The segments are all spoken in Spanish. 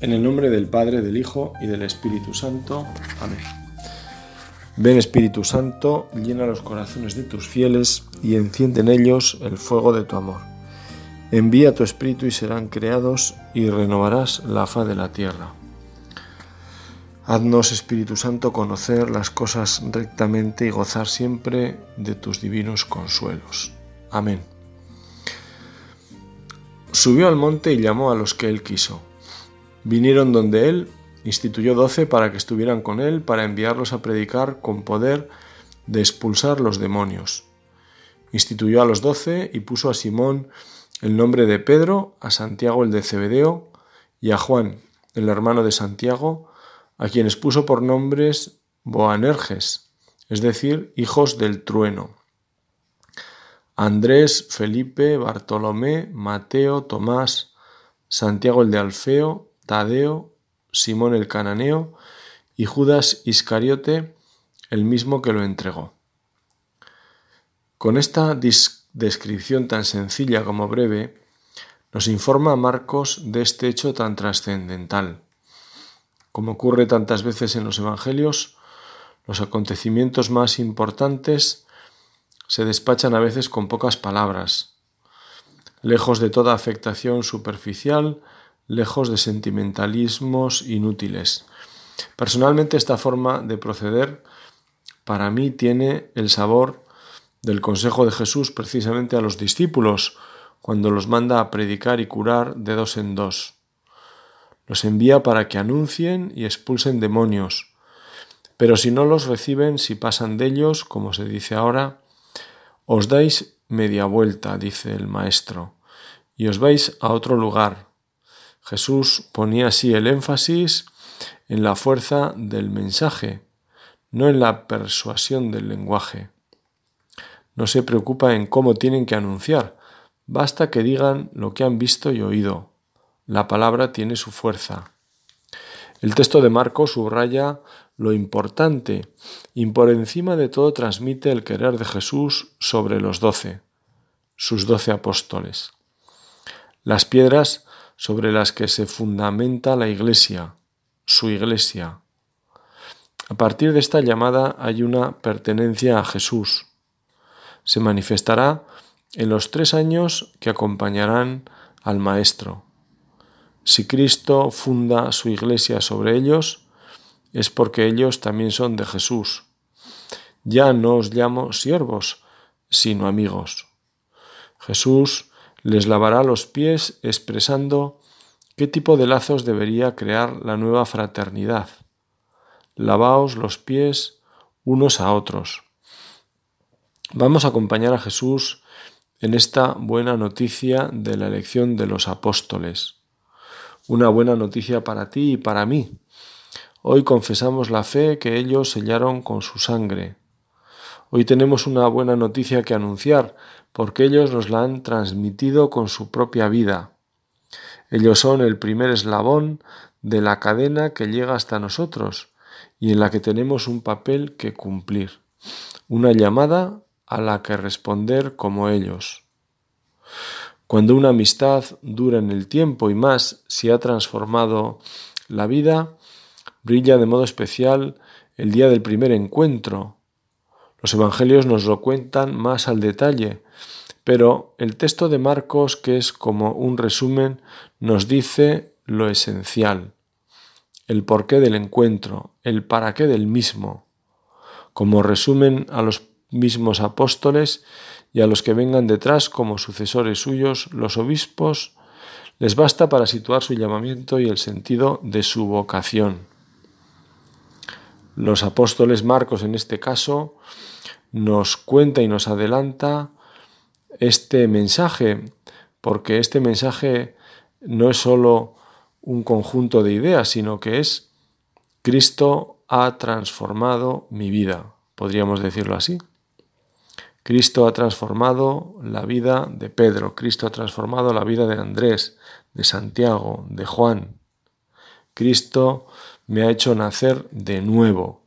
En el nombre del Padre, del Hijo y del Espíritu Santo. Amén. Ven Espíritu Santo, llena los corazones de tus fieles y enciende en ellos el fuego de tu amor. Envía tu Espíritu y serán creados y renovarás la faz de la tierra. Haznos, Espíritu Santo, conocer las cosas rectamente y gozar siempre de tus divinos consuelos. Amén. Subió al monte y llamó a los que él quiso Vinieron donde él, instituyó doce para que estuvieran con él, para enviarlos a predicar con poder de expulsar los demonios. Instituyó a los doce y puso a Simón el nombre de Pedro, a Santiago el de Cebedeo y a Juan, el hermano de Santiago, a quienes puso por nombres Boanerges, es decir, hijos del trueno. Andrés, Felipe, Bartolomé, Mateo, Tomás, Santiago el de Alfeo, Tadeo, Simón el cananeo y Judas Iscariote, el mismo que lo entregó. Con esta descripción tan sencilla como breve, nos informa Marcos de este hecho tan trascendental. Como ocurre tantas veces en los Evangelios, los acontecimientos más importantes se despachan a veces con pocas palabras. Lejos de toda afectación superficial, lejos de sentimentalismos inútiles. Personalmente esta forma de proceder para mí tiene el sabor del consejo de Jesús precisamente a los discípulos cuando los manda a predicar y curar de dos en dos. Los envía para que anuncien y expulsen demonios, pero si no los reciben, si pasan de ellos, como se dice ahora, os dais media vuelta, dice el Maestro, y os vais a otro lugar, Jesús ponía así el énfasis en la fuerza del mensaje, no en la persuasión del lenguaje. No se preocupa en cómo tienen que anunciar, basta que digan lo que han visto y oído. La palabra tiene su fuerza. El texto de Marcos subraya lo importante y por encima de todo transmite el querer de Jesús sobre los doce, sus doce apóstoles. Las piedras sobre las que se fundamenta la Iglesia, su Iglesia. A partir de esta llamada hay una pertenencia a Jesús. Se manifestará en los tres años que acompañarán al Maestro. Si Cristo funda su Iglesia sobre ellos, es porque ellos también son de Jesús. Ya no os llamo siervos, sino amigos. Jesús les lavará los pies expresando qué tipo de lazos debería crear la nueva fraternidad. Lavaos los pies unos a otros. Vamos a acompañar a Jesús en esta buena noticia de la elección de los apóstoles. Una buena noticia para ti y para mí. Hoy confesamos la fe que ellos sellaron con su sangre. Hoy tenemos una buena noticia que anunciar, porque ellos nos la han transmitido con su propia vida. Ellos son el primer eslabón de la cadena que llega hasta nosotros y en la que tenemos un papel que cumplir, una llamada a la que responder como ellos. Cuando una amistad dura en el tiempo y más si ha transformado la vida, brilla de modo especial el día del primer encuentro, los evangelios nos lo cuentan más al detalle, pero el texto de Marcos, que es como un resumen, nos dice lo esencial, el porqué del encuentro, el para qué del mismo, como resumen a los mismos apóstoles y a los que vengan detrás como sucesores suyos, los obispos, les basta para situar su llamamiento y el sentido de su vocación. Los apóstoles Marcos en este caso nos cuenta y nos adelanta este mensaje, porque este mensaje no es sólo un conjunto de ideas, sino que es Cristo ha transformado mi vida, podríamos decirlo así. Cristo ha transformado la vida de Pedro, Cristo ha transformado la vida de Andrés, de Santiago, de Juan. Cristo me ha hecho nacer de nuevo.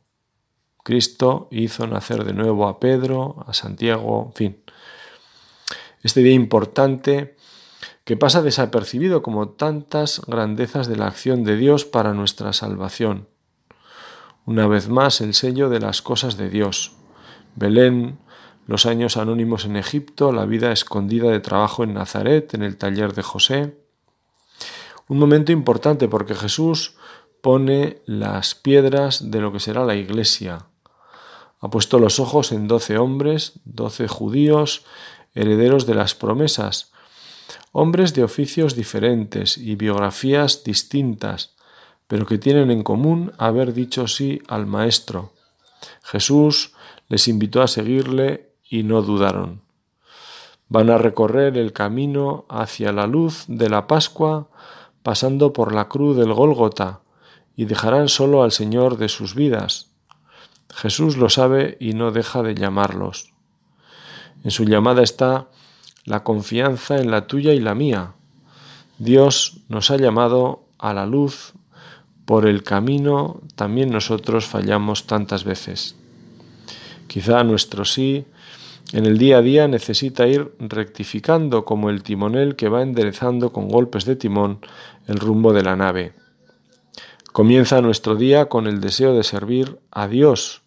Cristo hizo nacer de nuevo a Pedro, a Santiago, en fin. Este día importante que pasa desapercibido como tantas grandezas de la acción de Dios para nuestra salvación. Una vez más el sello de las cosas de Dios. Belén, los años anónimos en Egipto, la vida escondida de trabajo en Nazaret, en el taller de José. Un momento importante porque Jesús pone las piedras de lo que será la iglesia. Ha puesto los ojos en doce hombres, doce judíos, herederos de las promesas, hombres de oficios diferentes y biografías distintas, pero que tienen en común haber dicho sí al Maestro. Jesús les invitó a seguirle y no dudaron. Van a recorrer el camino hacia la luz de la Pascua pasando por la cruz del Gólgota, y dejarán solo al Señor de sus vidas. Jesús lo sabe y no deja de llamarlos. En su llamada está la confianza en la tuya y la mía. Dios nos ha llamado a la luz por el camino, también nosotros fallamos tantas veces. Quizá nuestro sí en el día a día necesita ir rectificando como el timonel que va enderezando con golpes de timón el rumbo de la nave. Comienza nuestro día con el deseo de servir a Dios,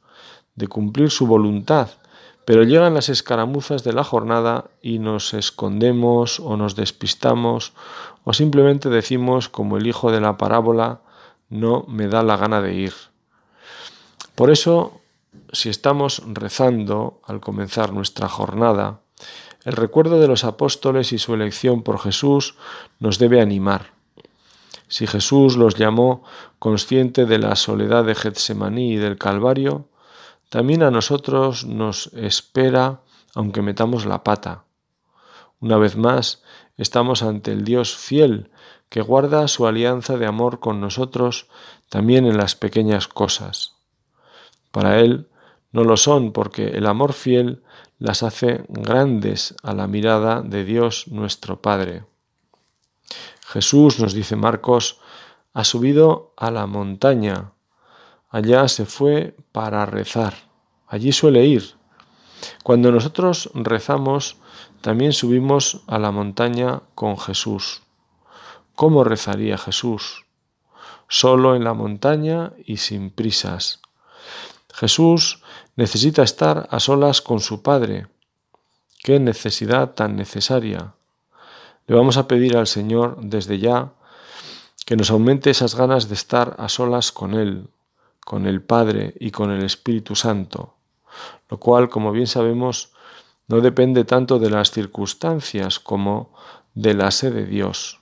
de cumplir su voluntad, pero llegan las escaramuzas de la jornada y nos escondemos o nos despistamos o simplemente decimos como el hijo de la parábola, no me da la gana de ir. Por eso, si estamos rezando al comenzar nuestra jornada, el recuerdo de los apóstoles y su elección por Jesús nos debe animar. Si Jesús los llamó consciente de la soledad de Getsemaní y del Calvario, también a nosotros nos espera aunque metamos la pata. Una vez más, estamos ante el Dios fiel que guarda su alianza de amor con nosotros también en las pequeñas cosas. Para Él no lo son porque el amor fiel las hace grandes a la mirada de Dios nuestro Padre. Jesús, nos dice Marcos, ha subido a la montaña. Allá se fue para rezar. Allí suele ir. Cuando nosotros rezamos, también subimos a la montaña con Jesús. ¿Cómo rezaría Jesús? Solo en la montaña y sin prisas. Jesús necesita estar a solas con su Padre. Qué necesidad tan necesaria. Le vamos a pedir al Señor desde ya que nos aumente esas ganas de estar a solas con Él, con el Padre y con el Espíritu Santo, lo cual, como bien sabemos, no depende tanto de las circunstancias como de la sed de Dios.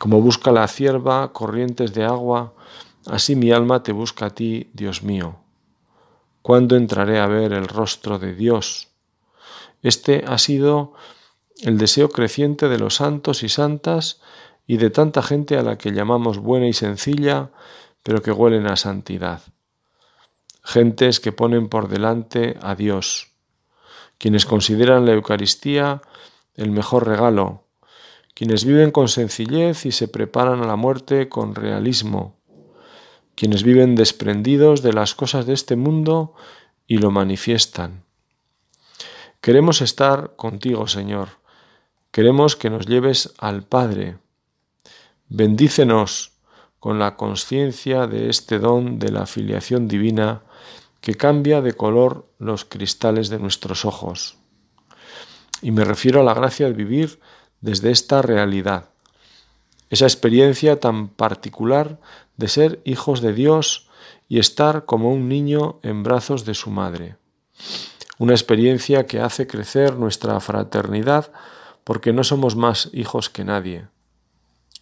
Como busca la cierva corrientes de agua, así mi alma te busca a ti, Dios mío. ¿Cuándo entraré a ver el rostro de Dios? Este ha sido el deseo creciente de los santos y santas y de tanta gente a la que llamamos buena y sencilla, pero que huelen a santidad. Gentes que ponen por delante a Dios, quienes consideran la Eucaristía el mejor regalo, quienes viven con sencillez y se preparan a la muerte con realismo, quienes viven desprendidos de las cosas de este mundo y lo manifiestan. Queremos estar contigo, Señor, Queremos que nos lleves al Padre. Bendícenos con la conciencia de este don de la filiación divina que cambia de color los cristales de nuestros ojos. Y me refiero a la gracia de vivir desde esta realidad, esa experiencia tan particular de ser hijos de Dios y estar como un niño en brazos de su madre. Una experiencia que hace crecer nuestra fraternidad porque no somos más hijos que nadie.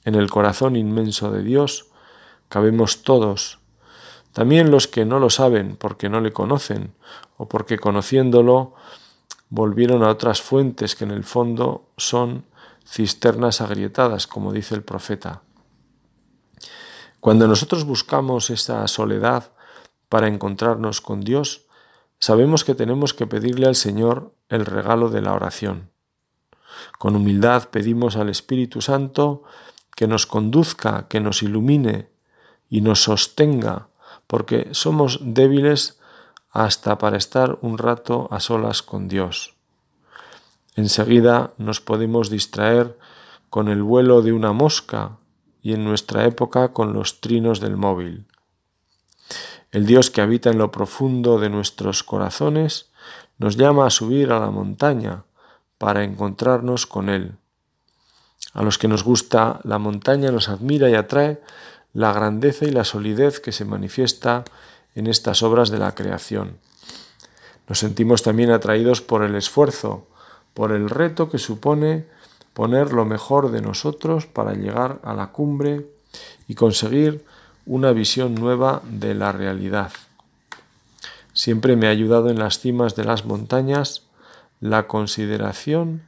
En el corazón inmenso de Dios cabemos todos, también los que no lo saben porque no le conocen o porque conociéndolo volvieron a otras fuentes que en el fondo son cisternas agrietadas, como dice el profeta. Cuando nosotros buscamos esa soledad para encontrarnos con Dios, sabemos que tenemos que pedirle al Señor el regalo de la oración. Con humildad pedimos al Espíritu Santo que nos conduzca, que nos ilumine y nos sostenga, porque somos débiles hasta para estar un rato a solas con Dios. Enseguida nos podemos distraer con el vuelo de una mosca y en nuestra época con los trinos del móvil. El Dios que habita en lo profundo de nuestros corazones nos llama a subir a la montaña para encontrarnos con Él. A los que nos gusta la montaña nos admira y atrae la grandeza y la solidez que se manifiesta en estas obras de la creación. Nos sentimos también atraídos por el esfuerzo, por el reto que supone poner lo mejor de nosotros para llegar a la cumbre y conseguir una visión nueva de la realidad. Siempre me ha ayudado en las cimas de las montañas la consideración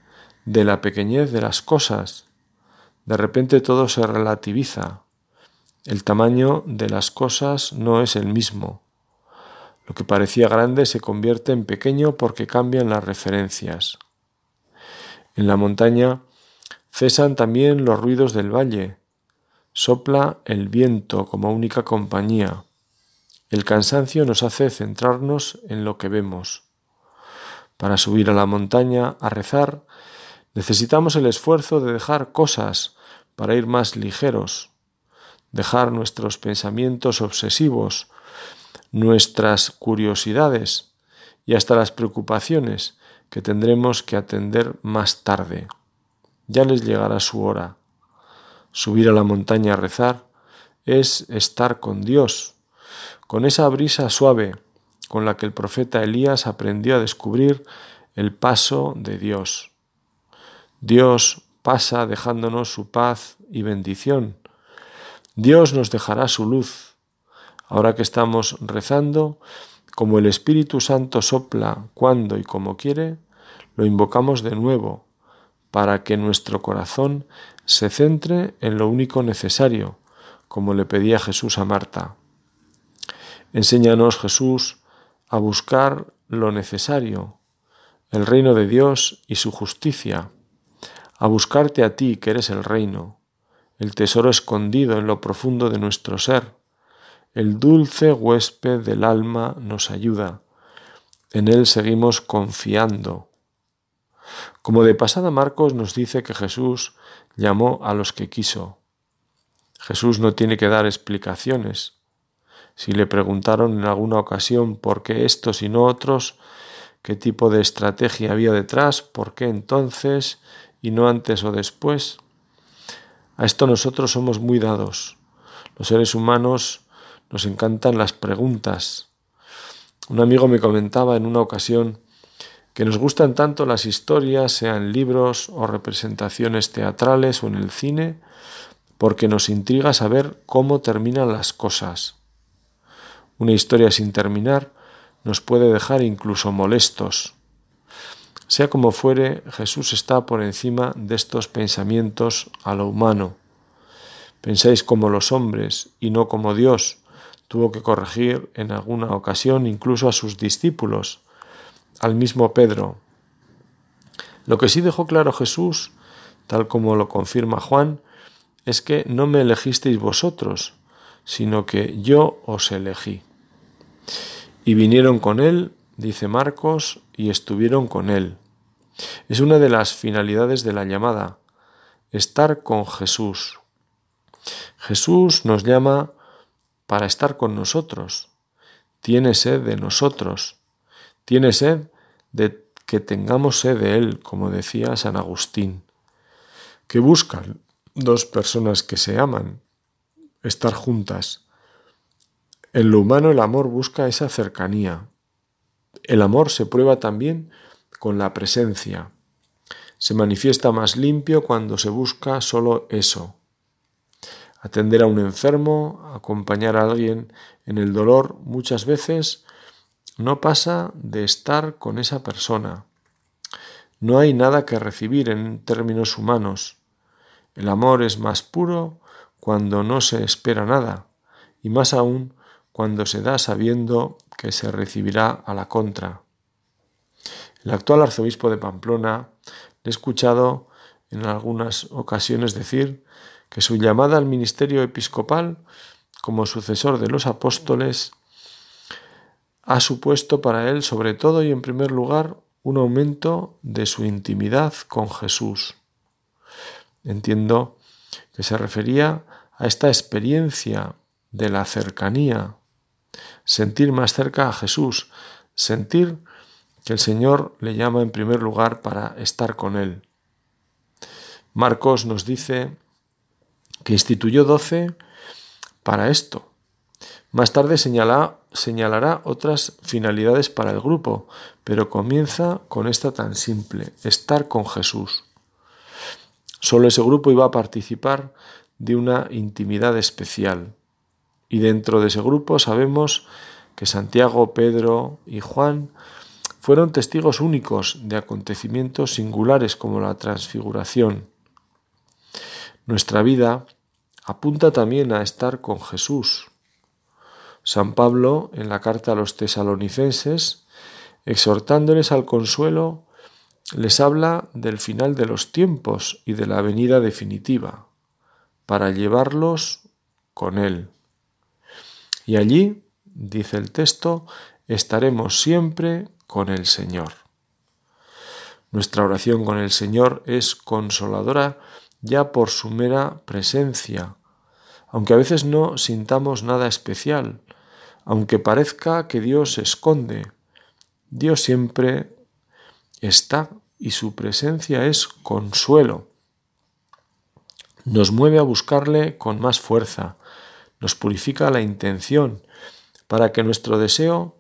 de la pequeñez de las cosas. De repente todo se relativiza. El tamaño de las cosas no es el mismo. Lo que parecía grande se convierte en pequeño porque cambian las referencias. En la montaña cesan también los ruidos del valle. Sopla el viento como única compañía. El cansancio nos hace centrarnos en lo que vemos. Para subir a la montaña a rezar, necesitamos el esfuerzo de dejar cosas para ir más ligeros, dejar nuestros pensamientos obsesivos, nuestras curiosidades y hasta las preocupaciones que tendremos que atender más tarde. Ya les llegará su hora. Subir a la montaña a rezar es estar con Dios, con esa brisa suave con la que el profeta Elías aprendió a descubrir el paso de Dios. Dios pasa dejándonos su paz y bendición. Dios nos dejará su luz. Ahora que estamos rezando, como el Espíritu Santo sopla cuando y como quiere, lo invocamos de nuevo para que nuestro corazón se centre en lo único necesario, como le pedía Jesús a Marta. Enséñanos, Jesús, a buscar lo necesario, el reino de Dios y su justicia, a buscarte a ti que eres el reino, el tesoro escondido en lo profundo de nuestro ser. El dulce huésped del alma nos ayuda. En él seguimos confiando. Como de pasada Marcos nos dice que Jesús llamó a los que quiso. Jesús no tiene que dar explicaciones. Si le preguntaron en alguna ocasión por qué estos y no otros, qué tipo de estrategia había detrás, por qué entonces y no antes o después. A esto nosotros somos muy dados. Los seres humanos nos encantan las preguntas. Un amigo me comentaba en una ocasión que nos gustan tanto las historias, sean libros o representaciones teatrales o en el cine, porque nos intriga saber cómo terminan las cosas. Una historia sin terminar nos puede dejar incluso molestos. Sea como fuere, Jesús está por encima de estos pensamientos a lo humano. Pensáis como los hombres y no como Dios. Tuvo que corregir en alguna ocasión incluso a sus discípulos, al mismo Pedro. Lo que sí dejó claro Jesús, tal como lo confirma Juan, es que no me elegisteis vosotros, sino que yo os elegí. Y vinieron con él, dice Marcos, y estuvieron con él. Es una de las finalidades de la llamada, estar con Jesús. Jesús nos llama para estar con nosotros. Tiene sed de nosotros. Tiene sed de que tengamos sed de Él, como decía San Agustín. que buscan dos personas que se aman? Estar juntas. En lo humano el amor busca esa cercanía. El amor se prueba también con la presencia. Se manifiesta más limpio cuando se busca solo eso. Atender a un enfermo, acompañar a alguien en el dolor, muchas veces no pasa de estar con esa persona. No hay nada que recibir en términos humanos. El amor es más puro cuando no se espera nada, y más aún cuando se da sabiendo que se recibirá a la contra. El actual arzobispo de Pamplona le he escuchado en algunas ocasiones decir que su llamada al ministerio episcopal como sucesor de los apóstoles ha supuesto para él sobre todo y en primer lugar un aumento de su intimidad con Jesús. Entiendo que se refería a esta experiencia de la cercanía, sentir más cerca a Jesús, sentir que el Señor le llama en primer lugar para estar con Él. Marcos nos dice que instituyó doce para esto. Más tarde señalará otras finalidades para el grupo, pero comienza con esta tan simple, estar con Jesús. Solo ese grupo iba a participar de una intimidad especial. Y dentro de ese grupo sabemos que Santiago, Pedro y Juan fueron testigos únicos de acontecimientos singulares como la transfiguración. Nuestra vida apunta también a estar con Jesús. San Pablo, en la carta a los tesalonicenses, exhortándoles al consuelo, les habla del final de los tiempos y de la venida definitiva, para llevarlos con Él. Y allí, dice el texto, estaremos siempre con el Señor. Nuestra oración con el Señor es consoladora ya por su mera presencia, aunque a veces no sintamos nada especial, aunque parezca que Dios se esconde, Dios siempre está y su presencia es consuelo. Nos mueve a buscarle con más fuerza, nos purifica la intención, para que nuestro deseo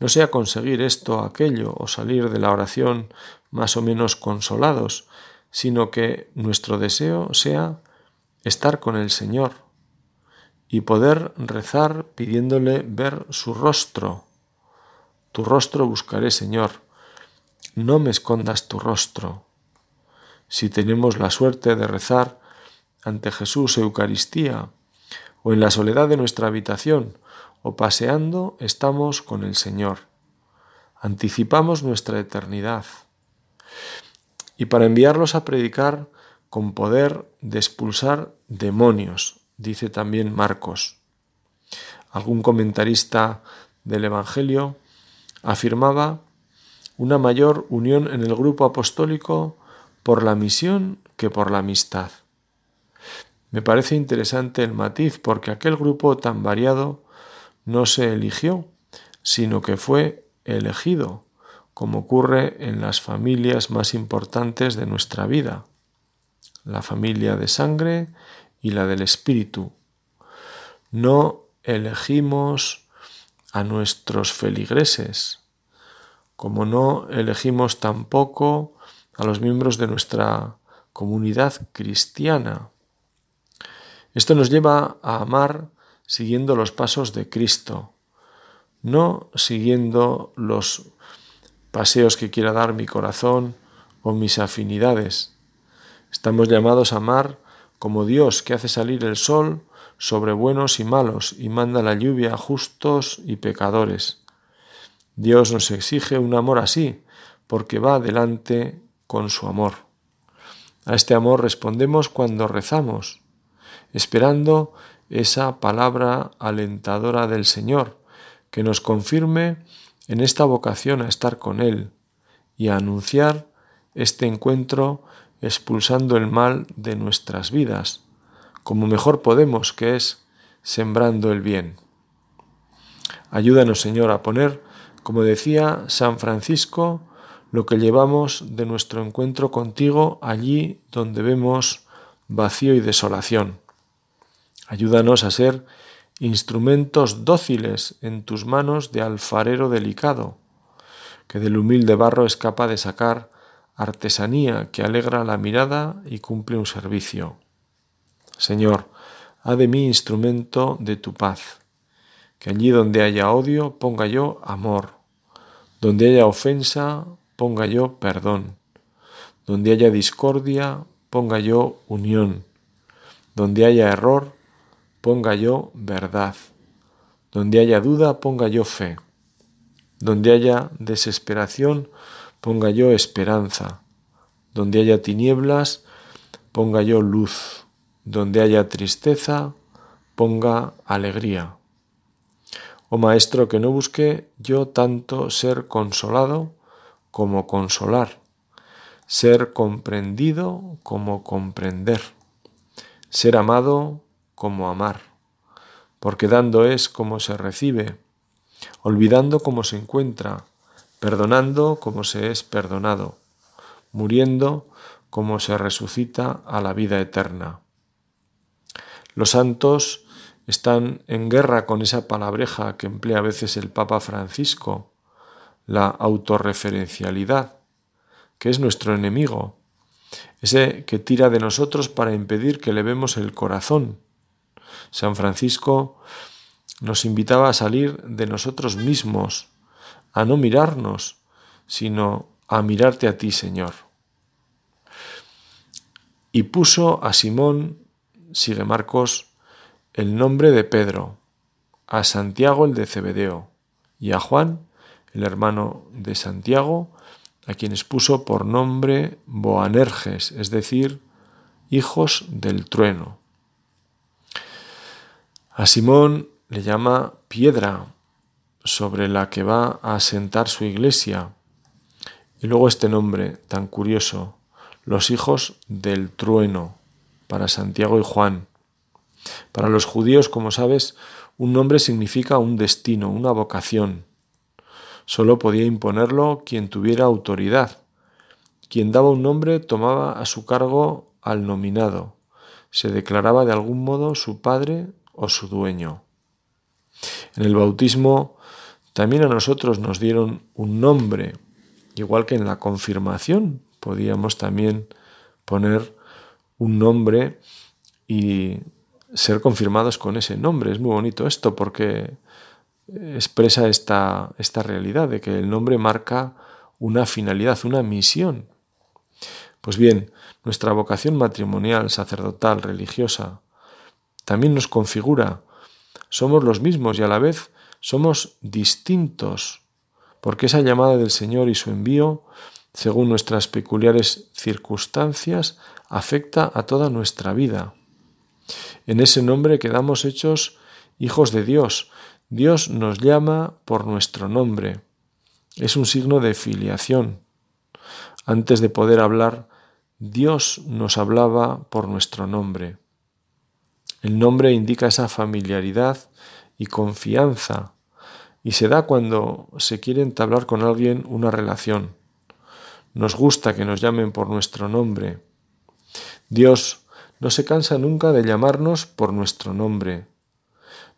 no sea conseguir esto o aquello o salir de la oración más o menos consolados, sino que nuestro deseo sea estar con el Señor y poder rezar pidiéndole ver su rostro. Tu rostro buscaré, Señor. No me escondas tu rostro. Si tenemos la suerte de rezar ante Jesús Eucaristía, o en la soledad de nuestra habitación, o paseando, estamos con el Señor. Anticipamos nuestra eternidad y para enviarlos a predicar con poder de expulsar demonios, dice también Marcos. Algún comentarista del Evangelio afirmaba una mayor unión en el grupo apostólico por la misión que por la amistad. Me parece interesante el matiz porque aquel grupo tan variado no se eligió, sino que fue elegido como ocurre en las familias más importantes de nuestra vida, la familia de sangre y la del espíritu. No elegimos a nuestros feligreses, como no elegimos tampoco a los miembros de nuestra comunidad cristiana. Esto nos lleva a amar siguiendo los pasos de Cristo, no siguiendo los paseos que quiera dar mi corazón o mis afinidades. Estamos llamados a amar como Dios que hace salir el sol sobre buenos y malos y manda la lluvia a justos y pecadores. Dios nos exige un amor así, porque va adelante con su amor. A este amor respondemos cuando rezamos, esperando esa palabra alentadora del Señor, que nos confirme en esta vocación a estar con Él y a anunciar este encuentro expulsando el mal de nuestras vidas, como mejor podemos, que es sembrando el bien. Ayúdanos, Señor, a poner, como decía San Francisco, lo que llevamos de nuestro encuentro contigo allí donde vemos vacío y desolación. Ayúdanos a ser instrumentos dóciles en tus manos de alfarero delicado, que del humilde barro es capaz de sacar artesanía que alegra la mirada y cumple un servicio. Señor, haz de mí instrumento de tu paz, que allí donde haya odio ponga yo amor, donde haya ofensa ponga yo perdón, donde haya discordia ponga yo unión, donde haya error ponga yo verdad. Donde haya duda, ponga yo fe. Donde haya desesperación, ponga yo esperanza. Donde haya tinieblas, ponga yo luz. Donde haya tristeza, ponga alegría. Oh Maestro, que no busque yo tanto ser consolado como consolar, ser comprendido como comprender, ser amado como amar, porque dando es como se recibe, olvidando como se encuentra, perdonando como se es perdonado, muriendo como se resucita a la vida eterna. Los santos están en guerra con esa palabreja que emplea a veces el Papa Francisco, la autorreferencialidad, que es nuestro enemigo, ese que tira de nosotros para impedir que le vemos el corazón. San Francisco nos invitaba a salir de nosotros mismos, a no mirarnos, sino a mirarte a ti, Señor. Y puso a Simón, sigue Marcos, el nombre de Pedro, a Santiago el de Cebedeo y a Juan, el hermano de Santiago, a quienes puso por nombre Boanerges, es decir, hijos del trueno. A Simón le llama piedra sobre la que va a asentar su iglesia. Y luego este nombre tan curioso, los hijos del trueno, para Santiago y Juan. Para los judíos, como sabes, un nombre significa un destino, una vocación. Solo podía imponerlo quien tuviera autoridad. Quien daba un nombre tomaba a su cargo al nominado. Se declaraba de algún modo su padre o su dueño. En el bautismo también a nosotros nos dieron un nombre, igual que en la confirmación podíamos también poner un nombre y ser confirmados con ese nombre. Es muy bonito esto porque expresa esta, esta realidad de que el nombre marca una finalidad, una misión. Pues bien, nuestra vocación matrimonial, sacerdotal, religiosa, también nos configura. Somos los mismos y a la vez somos distintos, porque esa llamada del Señor y su envío, según nuestras peculiares circunstancias, afecta a toda nuestra vida. En ese nombre quedamos hechos hijos de Dios. Dios nos llama por nuestro nombre. Es un signo de filiación. Antes de poder hablar, Dios nos hablaba por nuestro nombre. El nombre indica esa familiaridad y confianza y se da cuando se quiere entablar con alguien una relación. Nos gusta que nos llamen por nuestro nombre. Dios no se cansa nunca de llamarnos por nuestro nombre.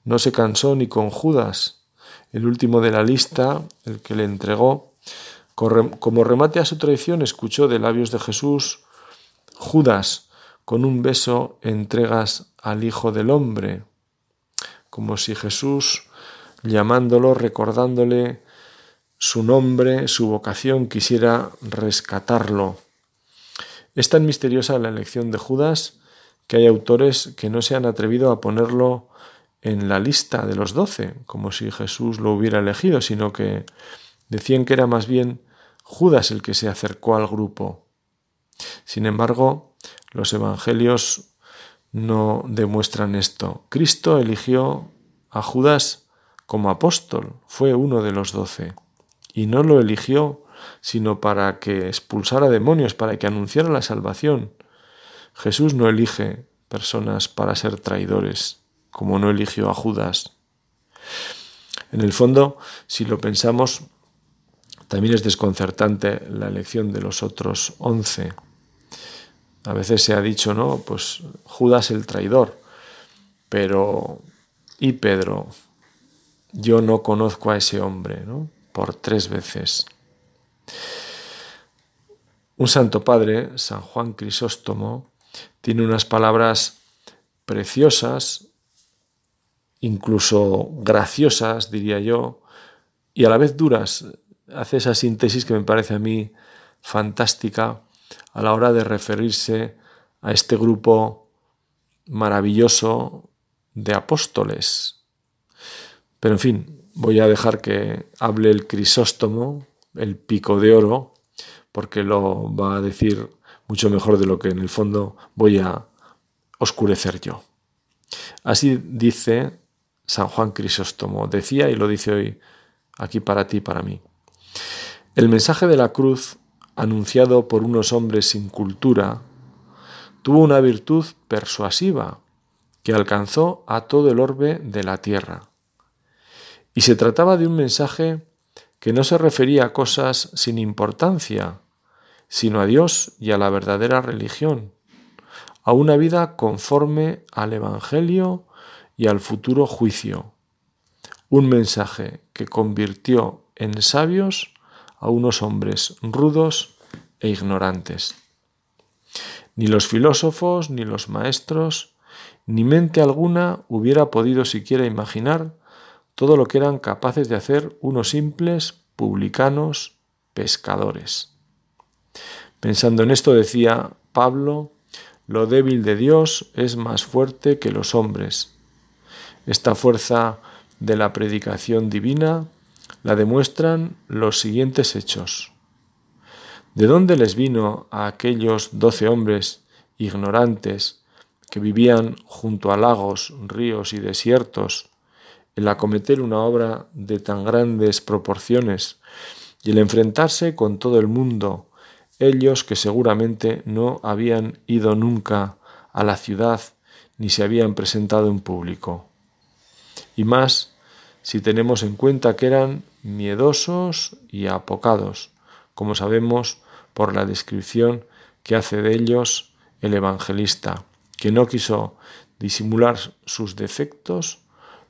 No se cansó ni con Judas, el último de la lista, el que le entregó. Como remate a su traición, escuchó de labios de Jesús, Judas, con un beso entregas al Hijo del Hombre, como si Jesús, llamándolo, recordándole su nombre, su vocación, quisiera rescatarlo. Es tan misteriosa la elección de Judas que hay autores que no se han atrevido a ponerlo en la lista de los doce, como si Jesús lo hubiera elegido, sino que decían que era más bien Judas el que se acercó al grupo. Sin embargo, los evangelios no demuestran esto. Cristo eligió a Judas como apóstol, fue uno de los doce, y no lo eligió sino para que expulsara demonios, para que anunciara la salvación, Jesús no elige personas para ser traidores, como no eligió a Judas. En el fondo, si lo pensamos, también es desconcertante la elección de los otros once. A veces se ha dicho, ¿no? Pues Judas el traidor, pero ¿y Pedro? Yo no conozco a ese hombre, ¿no? Por tres veces. Un santo padre, San Juan Crisóstomo, tiene unas palabras preciosas, incluso graciosas, diría yo, y a la vez duras. Hace esa síntesis que me parece a mí fantástica a la hora de referirse a este grupo maravilloso de apóstoles. Pero en fin, voy a dejar que hable el Crisóstomo, el pico de oro, porque lo va a decir mucho mejor de lo que en el fondo voy a oscurecer yo. Así dice San Juan Crisóstomo, decía y lo dice hoy aquí para ti, para mí. El mensaje de la cruz anunciado por unos hombres sin cultura, tuvo una virtud persuasiva que alcanzó a todo el orbe de la tierra. Y se trataba de un mensaje que no se refería a cosas sin importancia, sino a Dios y a la verdadera religión, a una vida conforme al Evangelio y al futuro juicio. Un mensaje que convirtió en sabios a unos hombres rudos e ignorantes. Ni los filósofos, ni los maestros, ni mente alguna hubiera podido siquiera imaginar todo lo que eran capaces de hacer unos simples publicanos pescadores. Pensando en esto decía Pablo, lo débil de Dios es más fuerte que los hombres. Esta fuerza de la predicación divina la demuestran los siguientes hechos. ¿De dónde les vino a aquellos doce hombres ignorantes que vivían junto a lagos, ríos y desiertos el acometer una obra de tan grandes proporciones y el enfrentarse con todo el mundo, ellos que seguramente no habían ido nunca a la ciudad ni se habían presentado en público? Y más si tenemos en cuenta que eran miedosos y apocados, como sabemos por la descripción que hace de ellos el evangelista, que no quiso disimular sus defectos,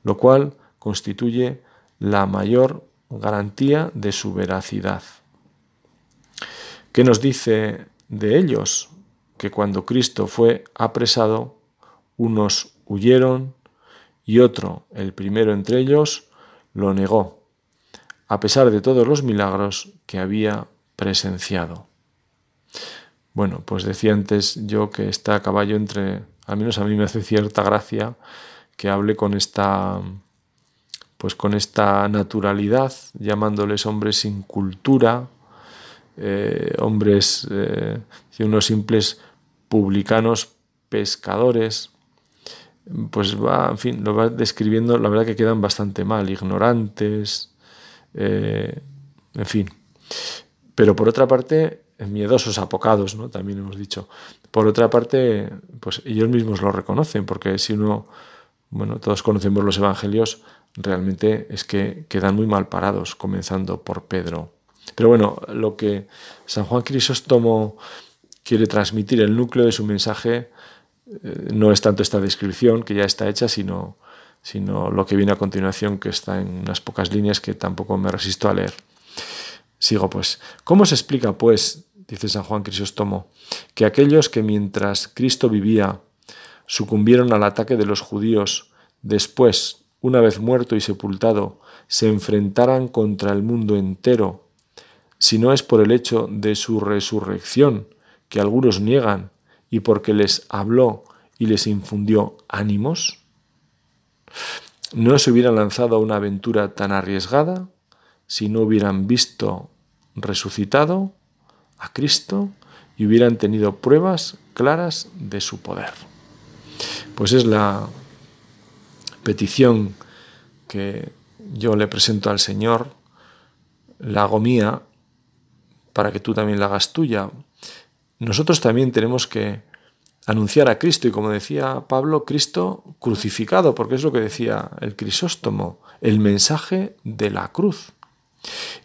lo cual constituye la mayor garantía de su veracidad. ¿Qué nos dice de ellos? Que cuando Cristo fue apresado, unos huyeron y otro, el primero entre ellos, lo negó, a pesar de todos los milagros que había presenciado. Bueno, pues decía antes yo que está a caballo entre, al menos a mí me hace cierta gracia que hable con esta, pues con esta naturalidad, llamándoles hombres sin cultura, eh, hombres, eh, unos simples publicanos pescadores, pues va, en fin, lo va describiendo, la verdad que quedan bastante mal, ignorantes, eh, en fin. Pero por otra parte, miedosos, apocados, ¿no? También hemos dicho. Por otra parte, pues ellos mismos lo reconocen, porque si uno, bueno, todos conocemos los evangelios, realmente es que quedan muy mal parados, comenzando por Pedro. Pero bueno, lo que San Juan Crisóstomo quiere transmitir, el núcleo de su mensaje, eh, no es tanto esta descripción que ya está hecha, sino, sino lo que viene a continuación, que está en unas pocas líneas que tampoco me resisto a leer. Sigo pues. ¿Cómo se explica, pues, dice San Juan Crisóstomo, que aquellos que mientras Cristo vivía sucumbieron al ataque de los judíos, después, una vez muerto y sepultado, se enfrentaran contra el mundo entero, si no es por el hecho de su resurrección, que algunos niegan, y porque les habló y les infundió ánimos? ¿No se hubieran lanzado a una aventura tan arriesgada si no hubieran visto resucitado a Cristo y hubieran tenido pruebas claras de su poder. Pues es la petición que yo le presento al Señor, la hago mía, para que tú también la hagas tuya. Nosotros también tenemos que anunciar a Cristo y como decía Pablo, Cristo crucificado, porque es lo que decía el Crisóstomo, el mensaje de la cruz.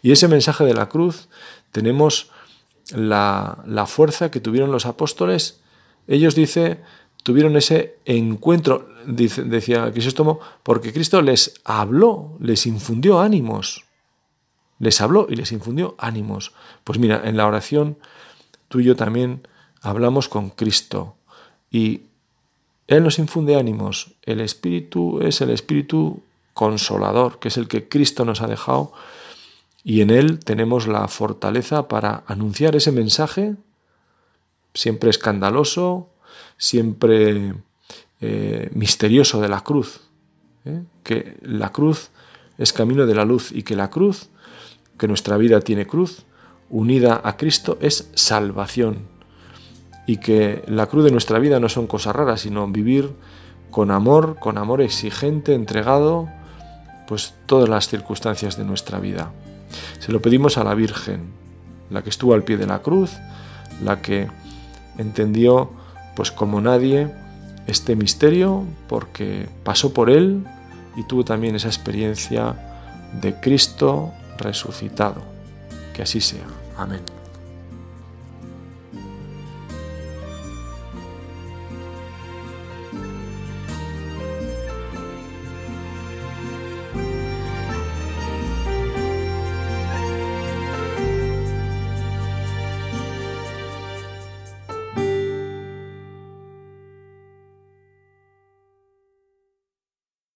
Y ese mensaje de la cruz tenemos la, fuerza que tuvieron los apóstoles. Ellos, dice, tuvieron ese encuentro, decía Crisóstomo, porque Cristo les habló, les infundió ánimos. Les habló y les infundió ánimos. Pues mira, en la oración tú y yo también hablamos con Cristo y Él nos infunde ánimos. El Espíritu es el Espíritu consolador, que es el que Cristo nos ha dejado y en Él tenemos la fortaleza para anunciar ese mensaje, siempre escandaloso, siempre eh, misterioso de la cruz. ¿eh? Que la cruz es camino de la luz y que la cruz, que nuestra vida tiene cruz, unida a Cristo, es salvación. Y que la cruz de nuestra vida no son cosas raras, sino vivir con amor, con amor exigente, entregado, pues todas las circunstancias de nuestra vida. Se lo pedimos a la Virgen, la que estuvo al pie de la cruz, la que entendió pues como nadie este misterio porque pasó por él y tuvo también esa experiencia de Cristo resucitado. Que así sea. Amén.